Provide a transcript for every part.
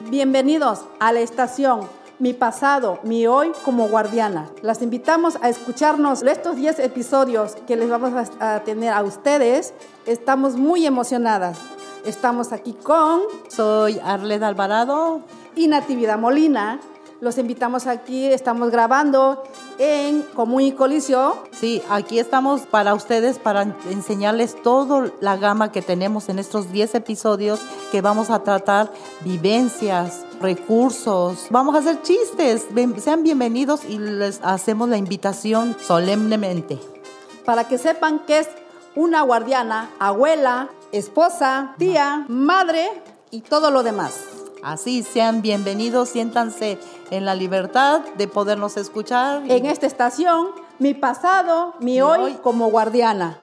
Bienvenidos a la estación Mi pasado, mi hoy como guardiana. Las invitamos a escucharnos estos 10 episodios que les vamos a tener a ustedes. Estamos muy emocionadas. Estamos aquí con... Soy Arleda Alvarado. Y Natividad Molina. Los invitamos aquí, estamos grabando en Colisio. Sí, aquí estamos para ustedes, para enseñarles toda la gama que tenemos en estos 10 episodios que vamos a tratar vivencias, recursos, vamos a hacer chistes. Sean bienvenidos y les hacemos la invitación solemnemente. Para que sepan que es una guardiana, abuela, esposa, tía, madre y todo lo demás. Así sean bienvenidos, siéntanse en la libertad de podernos escuchar. En esta estación, mi pasado, mi, hoy, hoy como guardiana.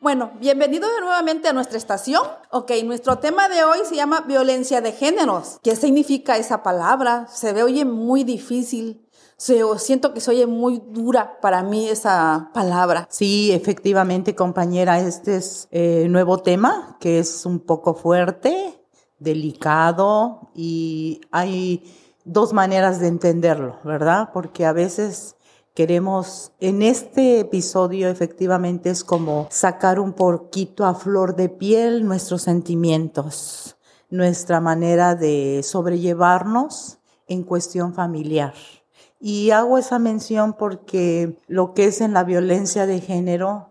Bueno, bienvenidos nuevamente a nuestra estación. Ok, nuestro tema de hoy se llama violencia de géneros. ¿Qué significa esa palabra? Se ve, oye, muy difícil. Siento que se oye muy dura para mí esa palabra. Sí, efectivamente, compañera, este es eh, nuevo tema que es un poco fuerte, delicado y hay dos maneras de entenderlo, ¿verdad? Porque a veces Queremos, en este episodio efectivamente es como sacar un poquito a flor de piel nuestros sentimientos, nuestra manera de sobrellevarnos en cuestión familiar. Y hago esa mención porque lo que es en la violencia de género,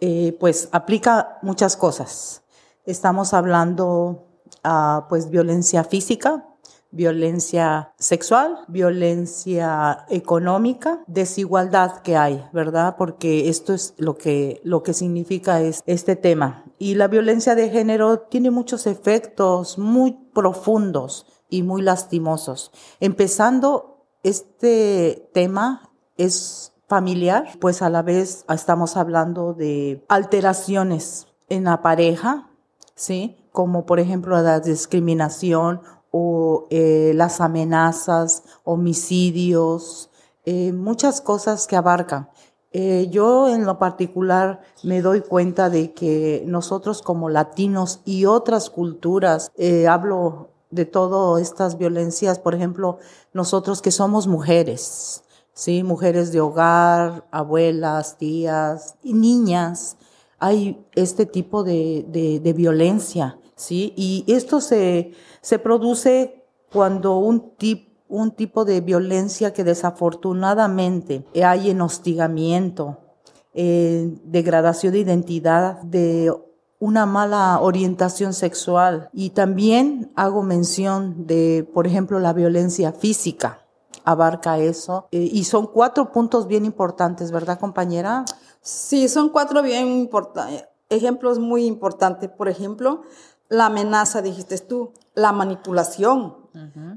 eh, pues aplica muchas cosas. Estamos hablando, uh, pues, violencia física, violencia sexual, violencia económica, desigualdad que hay, ¿verdad? Porque esto es lo que, lo que significa es este tema. Y la violencia de género tiene muchos efectos muy profundos y muy lastimosos. Empezando, este tema es familiar, pues a la vez estamos hablando de alteraciones en la pareja, ¿sí? Como por ejemplo la discriminación o eh, las amenazas, homicidios, eh, muchas cosas que abarcan. Eh, yo en lo particular me doy cuenta de que nosotros como latinos y otras culturas, hablo de todas estas violencias, por ejemplo, nosotros que somos mujeres, ¿sí? mujeres de hogar, abuelas, tías y niñas, hay este tipo de, de, violencia. ¿sí? Y esto se, se produce cuando un, un tipo de violencia que desafortunadamente hay en hostigamiento, degradación de identidad, de una mala orientación sexual. Y también hago mención de, por ejemplo, la violencia física. Abarca eso. Eh, y son cuatro puntos bien importantes, ¿verdad, compañera? Sí, son cuatro bien importantes. Ejemplos muy importantes. Por ejemplo, la amenaza, dijiste tú, la manipulación,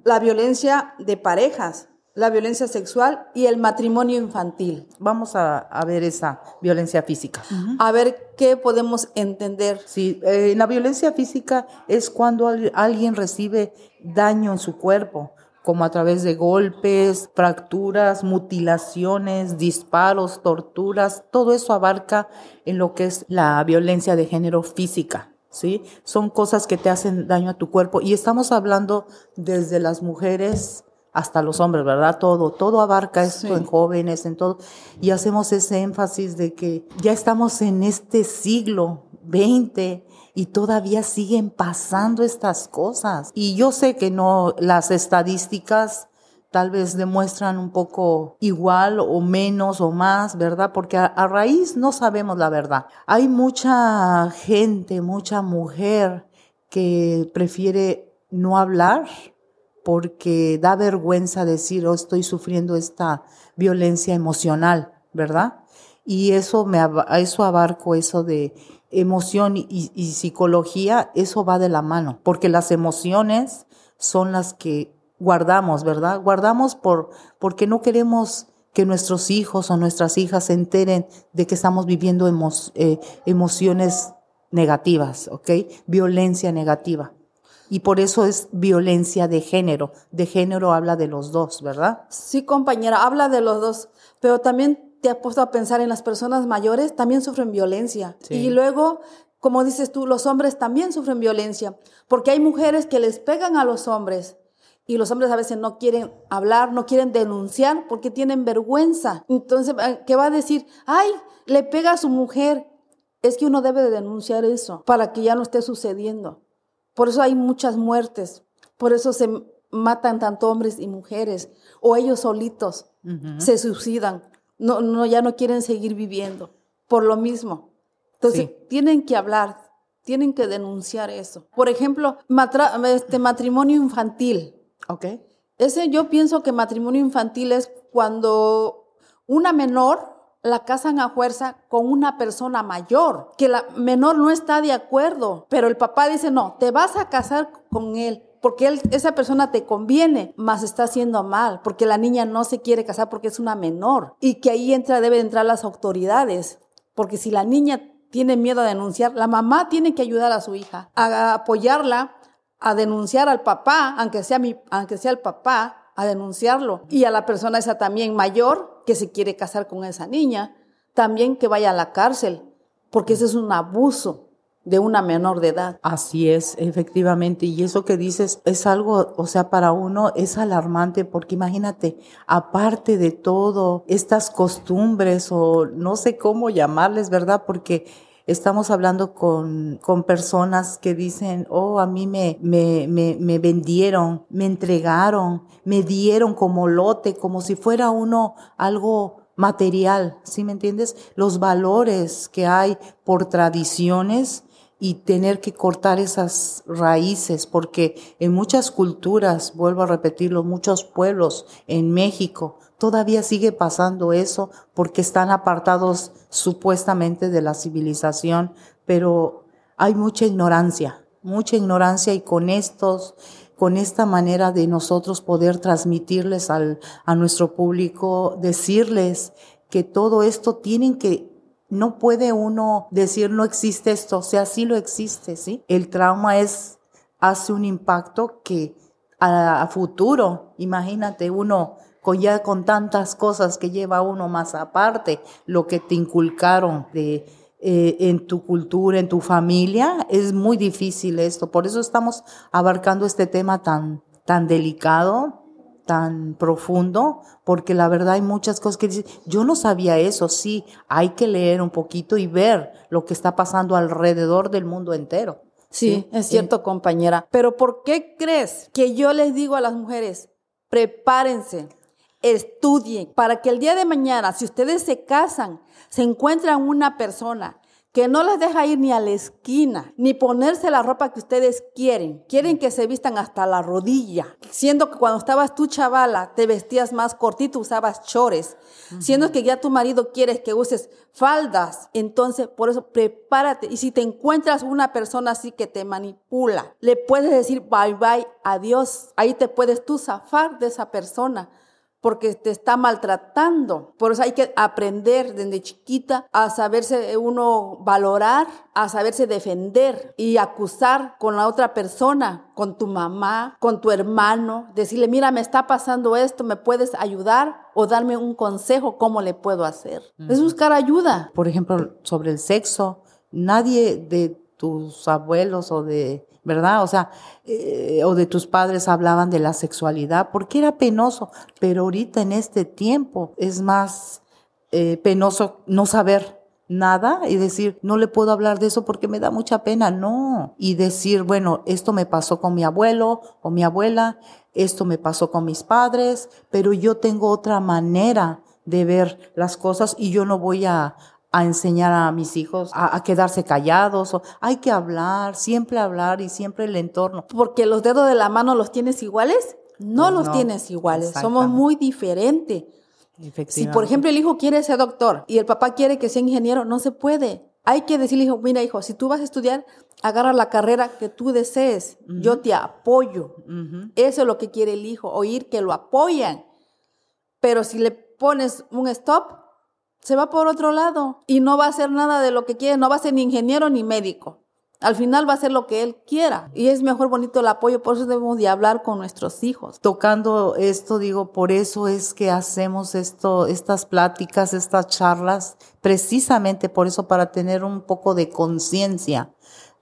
la violencia de parejas, la violencia sexual y el matrimonio infantil. Vamos a, ver esa violencia física. A ver qué podemos entender. Sí, eh, la violencia física es cuando alguien recibe daño en su cuerpo, como a través de golpes, fracturas, mutilaciones, disparos, torturas, todo eso abarca en lo que es la violencia de género física. ¿sí? Son cosas que te hacen daño a tu cuerpo. Y estamos hablando desde las mujeres hasta los hombres, ¿verdad? Todo, todo abarca esto en jóvenes, en todo. Y hacemos ese énfasis de que ya estamos en este siglo XX y todavía siguen pasando estas cosas. Y yo sé que no, las estadísticas tal vez demuestran un poco igual o menos o más, ¿verdad? Porque a, raíz no sabemos la verdad. Hay mucha gente, mucha mujer que prefiere no hablar porque da vergüenza decir, oh, estoy sufriendo esta violencia emocional, ¿verdad? Y eso me eso abarco eso de emoción y, psicología, eso va de la mano, porque las emociones son las que guardamos, ¿verdad? Guardamos por, porque no queremos que nuestros hijos o nuestras hijas se enteren de que estamos viviendo eh, emociones negativas, ¿ok? Violencia negativa. Y por eso es violencia de género. De género habla de los dos, ¿verdad? Sí, compañera, habla de los dos. Pero también te ha puesto a pensar en las personas mayores, también sufren violencia. Y luego como dices tú, los hombres también sufren violencia, porque hay mujeres que les pegan a los hombres y los hombres a veces no quieren hablar, no quieren denunciar porque tienen vergüenza. Entonces, eh, ¿qué va a decir? Ay, le pega a su mujer. Es que uno debe de denunciar eso para que ya no esté sucediendo. Por eso hay muchas muertes, por eso se matan tanto hombres y mujeres, o ellos solitos se suicidan, no, no, ya no quieren seguir viviendo, por lo mismo. Entonces, tienen que hablar, tienen que denunciar eso. Por ejemplo, este matrimonio infantil. Ok. Ese yo pienso que matrimonio infantil es cuando una menor la casan a fuerza con una persona mayor, que la menor no está de acuerdo, pero el papá dice, no, te vas a casar con él, porque él, esa persona te conviene, más está haciendo mal, porque la niña no se quiere casar porque es una menor, y que ahí entra, deben entrar las autoridades, porque si la niña tiene miedo a denunciar, la mamá tiene que ayudar a su hija, a apoyarla, a denunciar al papá, aunque sea, mi, aunque sea el papá, a denunciarlo. Y a la persona esa también mayor que se quiere casar con esa niña, también que vaya a la cárcel, porque ese es un abuso de una menor de edad. Así es, efectivamente. Y eso que dices es algo, o sea, para uno es alarmante porque imagínate, aparte de todo, estas costumbres o no sé cómo llamarles, ¿verdad? Porque estamos hablando con, con personas que dicen, oh, a mí me, me, me, me vendieron, me entregaron, me dieron como lote, como si fuera uno algo material, ¿sí me entiendes? Los valores que hay por tradiciones y tener que cortar esas raíces, porque en muchas culturas, vuelvo a repetirlo, muchos pueblos en México, todavía sigue pasando eso porque están apartados supuestamente de la civilización, pero hay mucha ignorancia, mucha ignorancia y con estos con esta manera de nosotros poder transmitirles al, a nuestro público, decirles que todo esto tienen que no puede uno decir no existe esto, o sea, sí lo existe, ¿sí? El trauma es, hace un impacto que a, futuro, imagínate uno con ya con tantas cosas que lleva uno más aparte, lo que te inculcaron de, eh, en tu cultura, en tu familia, es muy difícil esto. Por eso estamos abarcando este tema tan, tan delicado, tan profundo, porque la verdad hay muchas cosas que dicen, yo no sabía eso, sí, hay que leer un poquito y ver lo que está pasando alrededor del mundo entero. Sí, es cierto, compañera. Pero ¿por qué crees que yo les digo a las mujeres, prepárense, estudien, para que el día de mañana, si ustedes se casan, se encuentran una persona que no las deja ir ni a la esquina, ni ponerse la ropa que ustedes quieren. Quieren que se vistan hasta la rodilla. Siendo que cuando estabas tú chavala, te vestías más cortito, usabas chores. Siendo que ya tu marido quiere que uses faldas. Entonces, por eso, prepárate. Y si te encuentras una persona así que te manipula, le puedes decir bye bye, adiós. Ahí te puedes tú zafar de esa persona porque te está maltratando. Por eso hay que aprender desde chiquita a saberse uno valorar, a saberse defender y acusar con la otra persona, con tu mamá, con tu hermano, decirle, mira, me está pasando esto, ¿me puedes ayudar? O darme un consejo, ¿cómo le puedo hacer? Es buscar ayuda. Por ejemplo, sobre el sexo, nadie de tus abuelos o de ¿verdad? O sea, eh, o de tus padres hablaban de la sexualidad, porque era penoso, pero ahorita en este tiempo es más eh, penoso no saber nada y decir, no le puedo hablar de eso porque me da mucha pena, no. Y decir, bueno, esto me pasó con mi abuelo o mi abuela, esto me pasó con mis padres, pero yo tengo otra manera de ver las cosas y yo no voy a, a enseñar a mis hijos a, quedarse callados. O, hay que hablar, siempre hablar y siempre el entorno. Porque los dedos de la mano los tienes iguales. No pues los tienes iguales, somos muy diferentes. Si, por ejemplo, el hijo quiere ser doctor y el papá quiere que sea ingeniero, no se puede. Hay que decirle, hijo, mira, hijo, si tú vas a estudiar, agarra la carrera que tú desees. Yo te apoyo. Eso es lo que quiere el hijo, oír que lo apoyan. Pero si le pones un stop, se va por otro lado y no va a hacer nada de lo que quiere, no va a ser ni ingeniero ni médico. Al final va a ser lo que él quiera. Y es mejor bonito el apoyo, por eso debemos de hablar con nuestros hijos. Tocando esto, digo, por eso es que hacemos esto, estas pláticas, estas charlas, precisamente por eso, para tener un poco de conciencia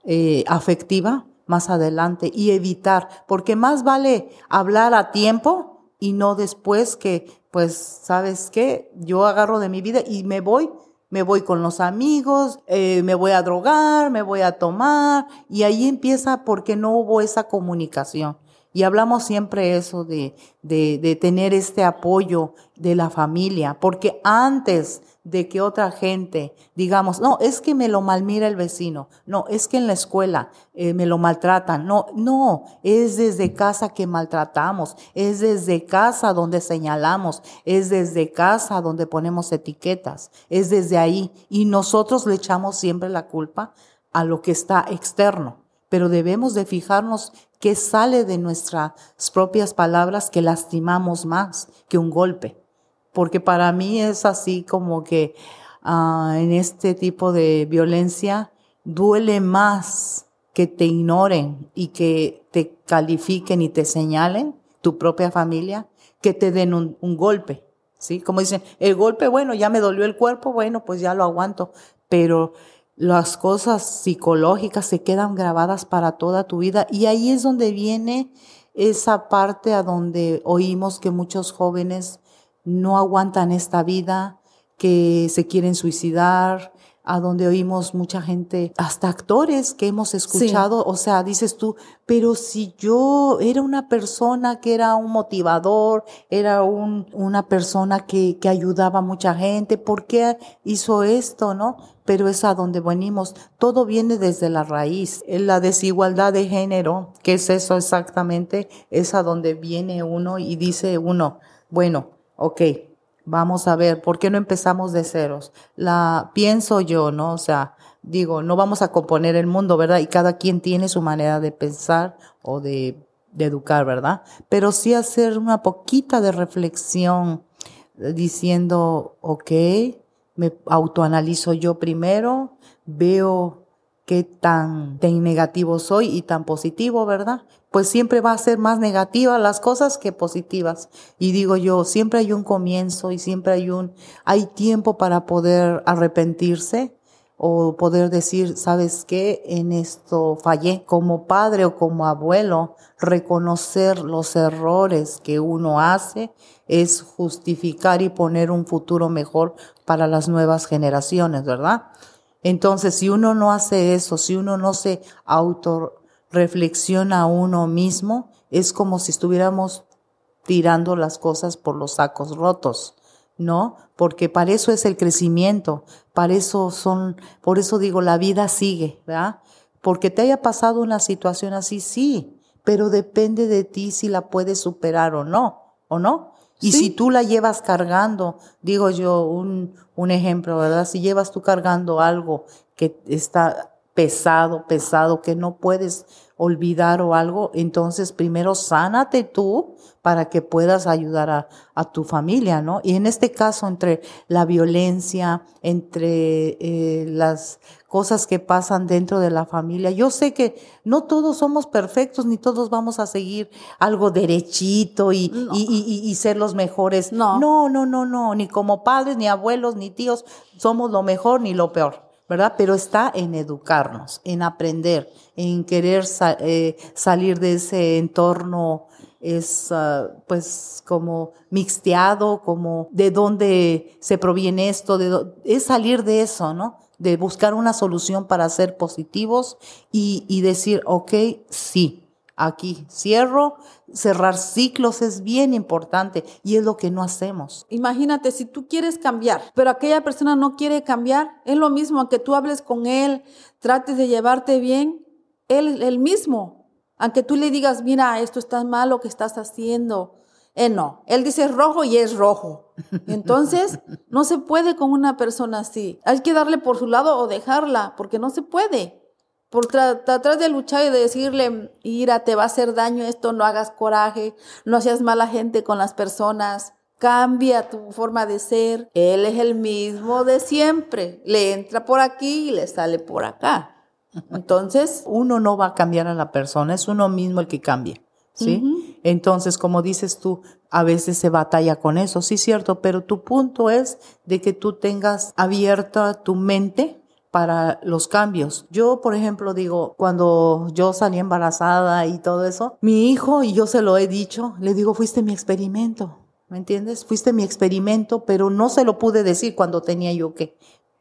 eh, afectiva más adelante y evitar, porque más vale hablar a tiempo y no después que, pues, ¿sabes qué? Yo agarro de mi vida y me voy me voy con los amigos, eh, me voy a drogar, me voy a tomar, y ahí empieza porque no hubo esa comunicación. Y hablamos siempre eso de, de, de tener este apoyo de la familia, porque antes de que otra gente, digamos, no, es que me lo malmira el vecino, no, es que en la escuela eh, me lo maltratan, no, no, es desde casa que maltratamos, es desde casa donde señalamos, es desde casa donde ponemos etiquetas, es desde ahí y nosotros le echamos siempre la culpa a lo que está externo, pero debemos de fijarnos qué sale de nuestras propias palabras que lastimamos más que un golpe porque para mí es así como que ah, en este tipo de violencia duele más que te ignoren y que te califiquen y te señalen tu propia familia que te den un, un golpe. ¿Sí? Como dicen, el golpe, bueno, ya me dolió el cuerpo, bueno, pues ya lo aguanto, pero las cosas psicológicas se quedan grabadas para toda tu vida. Y ahí es donde viene esa parte a donde oímos que muchos jóvenes no aguantan esta vida, que se quieren suicidar, a donde oímos mucha gente, hasta actores que hemos escuchado, o sea, dices tú, pero si yo era una persona que era un motivador, era un, una persona que, que ayudaba a mucha gente, ¿por qué hizo esto, no? Pero es a donde venimos, todo viene desde la raíz, la desigualdad de género, que es eso exactamente, es a donde viene uno y dice uno, bueno, ok, vamos a ver, ¿por qué no empezamos de ceros? La pienso yo, ¿no? O sea, digo, no vamos a componer el mundo, ¿verdad? Y cada quien tiene su manera de pensar o de, de educar, ¿verdad? Pero sí hacer una poquita de reflexión eh, diciendo, ok, me autoanalizo yo primero, veo qué tan, tan negativo soy y tan positivo, ¿verdad? Pues siempre va a ser más negativa las cosas que positivas. Y digo yo, siempre hay un comienzo y siempre hay un, hay tiempo para poder arrepentirse o poder decir, ¿sabes qué? En esto fallé. Como padre o como abuelo, reconocer los errores que uno hace es justificar y poner un futuro mejor para las nuevas generaciones, ¿verdad? Entonces, si uno no hace eso, si uno no se autorreflexiona a uno mismo, es como si estuviéramos tirando las cosas por los sacos rotos, ¿no? Porque para eso es el crecimiento, para eso son, por eso digo, la vida sigue, ¿verdad? Porque te haya pasado una situación así, sí, pero depende de ti si la puedes superar o no, ¿o no? Y si tú la llevas cargando, digo yo, un, un ejemplo, ¿verdad? Si llevas tú cargando algo que está pesado, pesado, que no puedes olvidar o algo, entonces primero sánate tú para que puedas ayudar a, a tu familia, ¿no? Y en este caso, entre la violencia, entre eh, las cosas que pasan dentro de la familia, yo sé que no todos somos perfectos, ni todos vamos a seguir algo derechito y, y, y, y, ser los mejores. No. no, no, no, no, ni como padres, ni abuelos, ni tíos, somos lo mejor ni lo peor. ¿Verdad? Pero está en educarnos, en aprender, en querer eh, salir de ese entorno es uh, pues como mixteado, como de dónde se proviene esto, de es salir de eso, ¿no? De buscar una solución para ser positivos y, y decir, ok, sí, aquí cierro, cerrar ciclos es bien importante y es lo que no hacemos. Imagínate, si tú quieres cambiar, pero aquella persona no quiere cambiar, es lo mismo que tú hables con él, trates de llevarte bien, él, el mismo, aunque tú le digas, mira, esto está mal lo que estás haciendo. Él no, él dice rojo y es rojo. Entonces, no se puede con una persona así. Hay que darle por su lado o dejarla, porque no se puede por tratar de luchar y de decirle, ira, te va a hacer daño esto, no hagas coraje, no seas mala gente con las personas, cambia tu forma de ser. Él es el mismo de siempre, le entra por aquí y le sale por acá. Entonces, uno no va a cambiar a la persona, es uno mismo el que cambia. ¿Sí? Entonces, como dices tú, a veces se batalla con eso, sí, cierto, pero tu punto es de que tú tengas abierta tu mente para los cambios. Yo, por ejemplo, digo, cuando yo salí embarazada y todo eso, mi hijo, y yo se lo he dicho, le digo, fuiste mi experimento. ¿Me entiendes? Fuiste mi experimento, pero no se lo pude decir cuando tenía yo que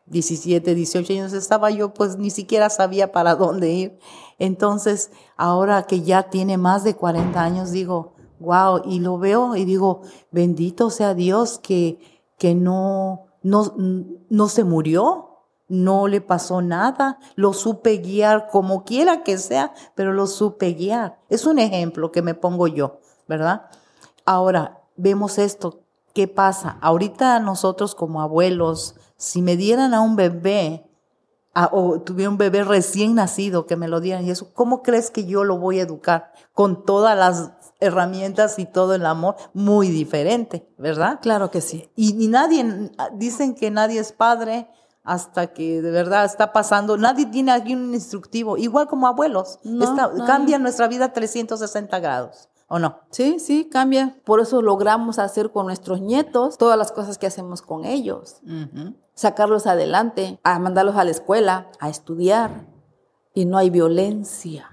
17, 18 años estaba yo, pues ni siquiera sabía para dónde ir. Entonces, ahora que ya tiene más de 40 años, digo, wow, y lo veo y digo, bendito sea Dios que, que no, no, no se murió, no le pasó nada, lo supe guiar como quiera que sea, pero lo supe guiar. Es un ejemplo que me pongo yo, ¿verdad? Ahora, vemos esto, ¿qué pasa? Ahorita nosotros como abuelos, si me dieran a un bebé, o tuviera un bebé recién nacido que me lo dieran y eso, ¿cómo crees que yo lo voy a educar? Con todas las herramientas y todo el amor, muy diferente, ¿verdad? Claro que sí. Y, ni nadie, dicen que nadie es padre hasta que de verdad está pasando, nadie tiene aquí un instructivo, igual como abuelos, cambia nuestra vida 360 grados. ¿O no? Sí, sí, cambia. Por eso logramos hacer con nuestros nietos todas las cosas que hacemos con ellos. Sacarlos adelante, a mandarlos a la escuela, a estudiar. Y no hay violencia.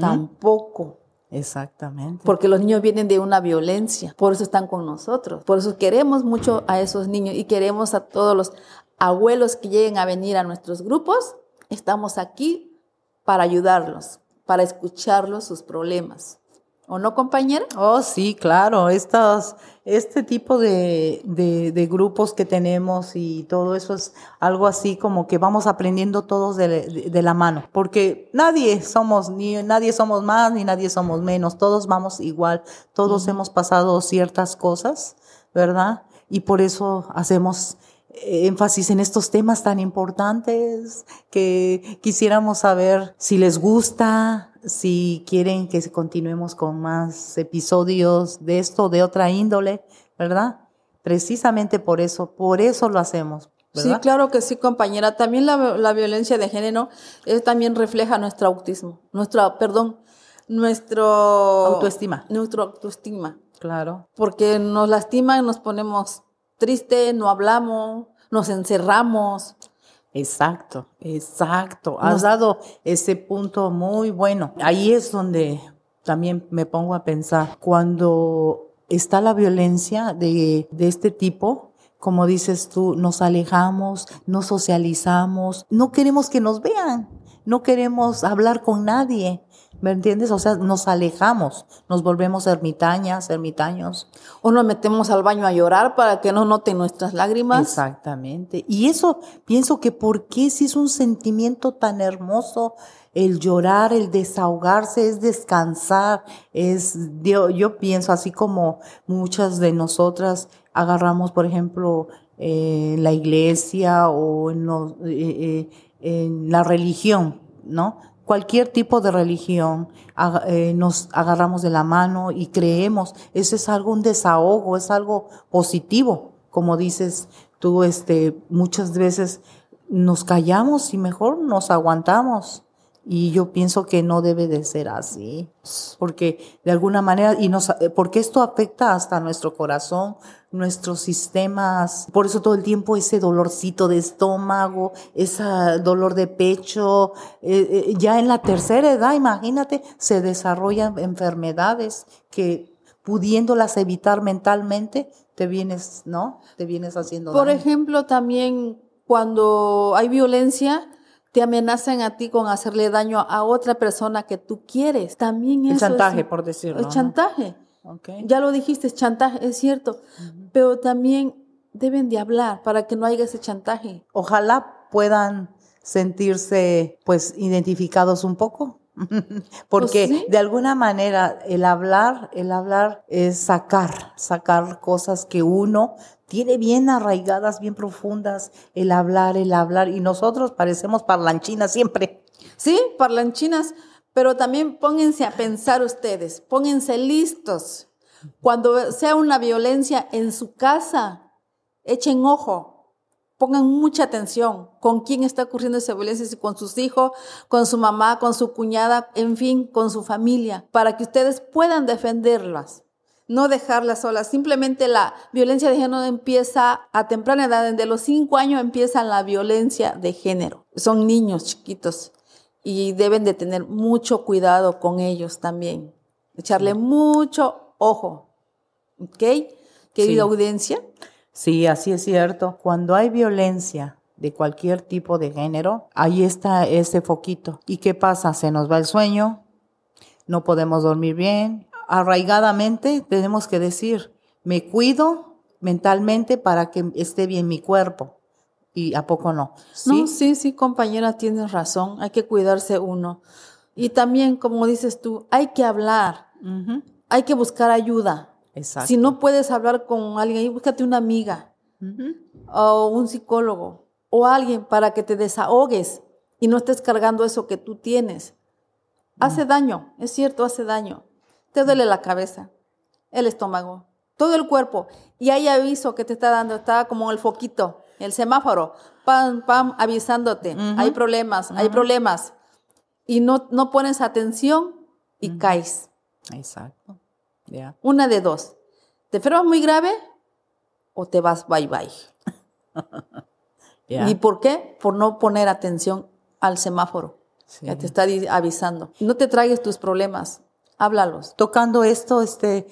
Tampoco. Exactamente. Porque los niños vienen de una violencia. Por eso están con nosotros. Por eso queremos mucho a esos niños y queremos a todos los abuelos que lleguen a venir a nuestros grupos. Estamos aquí para ayudarlos, para escucharlos sus problemas. ¿O no, compañera? Oh, sí, claro. Estos, este tipo de, de, grupos que tenemos y todo eso es algo así como que vamos aprendiendo todos de, de, la mano. Porque nadie somos, ni nadie somos más, ni nadie somos menos. Todos vamos igual. Todos hemos pasado ciertas cosas, ¿verdad? Y por eso hacemos énfasis en estos temas tan importantes que quisiéramos saber si les gusta, si quieren que continuemos con más episodios de esto, de otra índole, ¿verdad? Precisamente por eso, por eso lo hacemos. Sí, claro que sí, compañera. También la, violencia de género es, también refleja nuestro autismo, nuestra, perdón, nuestro autoestima. Nuestro autoestima. Claro. Porque nos lastima, nos ponemos tristes, no hablamos, nos encerramos. Exacto, exacto. Has dado ese punto muy bueno. Ahí es donde también me pongo a pensar, cuando está la violencia de, de este tipo, como dices tú, nos alejamos, no socializamos, no queremos que nos vean, no queremos hablar con nadie. ¿Me entiendes? O sea, nos alejamos, nos volvemos ermitañas, ermitaños. O nos metemos al baño a llorar para que no noten nuestras lágrimas. Exactamente. Y eso pienso que por qué si es un sentimiento tan hermoso el llorar, el desahogarse, es descansar, es, yo, yo pienso así como muchas de nosotras agarramos, por ejemplo, eh, la iglesia o en, eh, eh, en la religión, ¿no? Cualquier tipo de religión, eh, nos agarramos de la mano y creemos. Eso es algo, un desahogo, es algo positivo. Como dices tú, este, muchas veces nos callamos y mejor nos aguantamos. Y yo pienso que no debe de ser así, porque de alguna manera, y nos, porque esto afecta hasta nuestro corazón, nuestros sistemas, por eso todo el tiempo ese dolorcito de estómago, ese dolor de pecho, eh, eh, ya en la tercera edad, imagínate, se desarrollan enfermedades que pudiéndolas evitar mentalmente, te vienes, ¿no? Te vienes haciendo Por ejemplo, también cuando hay violencia, te amenazan a ti con hacerle daño a otra persona que tú quieres. También es chantaje, por decirlo. El chantaje. Ya lo dijiste, es chantaje, es cierto. Pero también deben de hablar para que no haya ese chantaje. Ojalá puedan sentirse pues identificados un poco. Porque pues de alguna manera el hablar, el hablar es sacar, sacar cosas que uno tiene bien arraigadas, bien profundas, el hablar, el hablar, y nosotros parecemos parlanchinas siempre. Sí, parlanchinas, pero también pónganse a pensar ustedes, pónganse listos. Cuando sea una violencia en su casa, echen ojo, pongan mucha atención con quién está ocurriendo esa violencia, si con sus hijos, con su mamá, con su cuñada, en fin, con su familia, para que ustedes puedan defenderlas, no dejarlas solas. Simplemente la violencia de género empieza a temprana edad, desde los cinco años empieza la violencia de género. Son niños chiquitos y deben de tener mucho cuidado con ellos también, echarle mucho ojo, ¿ok? Querida Sí. audiencia. Sí, así es cierto. Cuando hay violencia de cualquier tipo de género, ahí está ese foquito. ¿Y qué pasa? Se nos va el sueño, no podemos dormir bien. Arraigadamente tenemos que decir, me cuido mentalmente para que esté bien mi cuerpo. ¿Y a poco no? ¿Sí? No, sí, sí, compañera, tienes razón. Hay que cuidarse uno. Y también, como dices tú, hay que hablar, hay que buscar ayuda. Exacto. Si no puedes hablar con alguien, búscate una amiga o un psicólogo o alguien para que te desahogues y no estés cargando eso que tú tienes. Hace daño, es cierto, hace daño. Te duele la cabeza, el estómago, todo el cuerpo. Y hay aviso que te está dando, está como el foquito, el semáforo, pam, pam, avisándote. Hay problemas, hay problemas. Y no, no pones atención y caes. Exacto. Ya. Una de dos. ¿Te enfermas muy grave o te vas bye bye? ¿Y por qué? Por no poner atención al semáforo. Sí. Ya te está avisando. No te traigas tus problemas, háblalos. Tocando esto, este,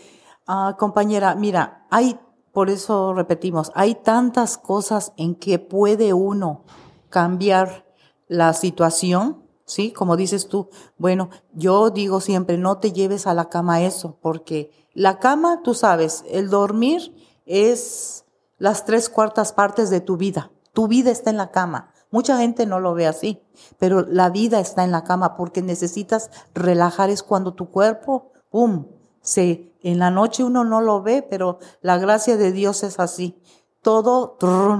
ah, compañera, mira, hay, por eso repetimos, hay tantas cosas en que puede uno cambiar la situación, ¿sí? Como dices tú, bueno, yo digo siempre, no te lleves a la cama eso, porque la cama, tú sabes, el dormir es las tres cuartas partes de tu vida. Tu vida está en la cama. Mucha gente no lo ve así, pero la vida está en la cama porque necesitas relajar. Es cuando tu cuerpo, ¡pum! Se, en la noche uno no lo ve, pero la gracia de Dios es así. Todo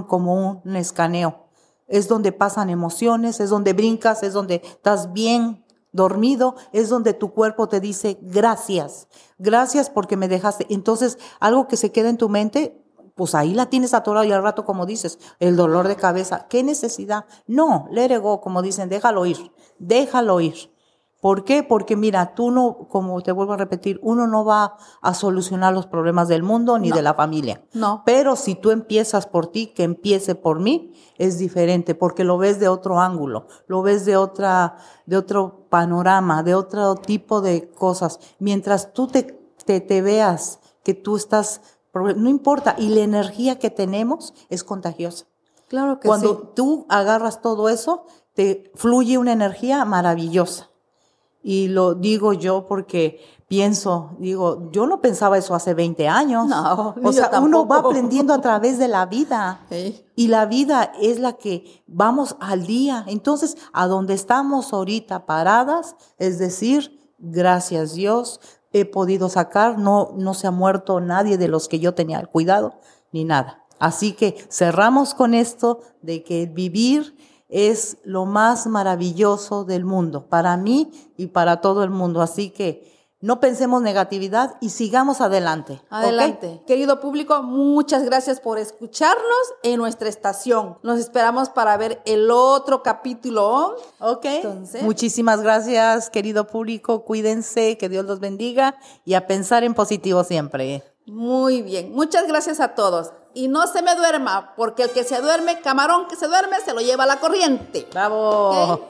como un escaneo. Es donde pasan emociones, es donde brincas, es donde estás bien dormido, es donde tu cuerpo te dice gracias. Gracias porque me dejaste. Entonces, algo que se queda en tu mente, pues ahí la tienes atorado y al rato, como dices, el dolor de cabeza. ¿Qué necesidad? No, let it go, como dicen, déjalo ir, déjalo ir. ¿Por qué? Porque mira, tú no, como te vuelvo a repetir, uno no va a solucionar los problemas del mundo ni No. de la familia. No. Pero si tú empiezas por ti, que empiece por mí, es diferente, porque lo ves de otro ángulo, lo ves de otra, de otro panorama, de otro tipo de cosas. Mientras tú te, te, te veas que tú estás, no importa, y la energía que tenemos es contagiosa. Claro que Cuando sí. tú agarras todo eso, te fluye una energía maravillosa. Y lo digo yo porque pienso, digo, yo no pensaba eso hace 20 años. No, o sea, uno va aprendiendo a través de la vida. Sí. Y la vida es la que vamos al día. Entonces, a donde estamos ahorita paradas, es decir, gracias Dios, he podido sacar, no, no se ha muerto nadie de los que yo tenía el cuidado, ni nada. Así que cerramos con esto de que vivir es lo más maravilloso del mundo, para mí y para todo el mundo. Así que no pensemos negatividad y sigamos adelante. Adelante. Querido público, muchas gracias por escucharnos en nuestra estación. Nos esperamos para ver el otro capítulo. Ok. Entonces- Muchísimas gracias, querido público. Cuídense, que Dios los bendiga y a pensar en positivo siempre. Muy bien. Muchas gracias a todos. Y no se me duerma, porque el que se duerme, camarón que se duerme, se lo lleva la corriente. ¡Bravo!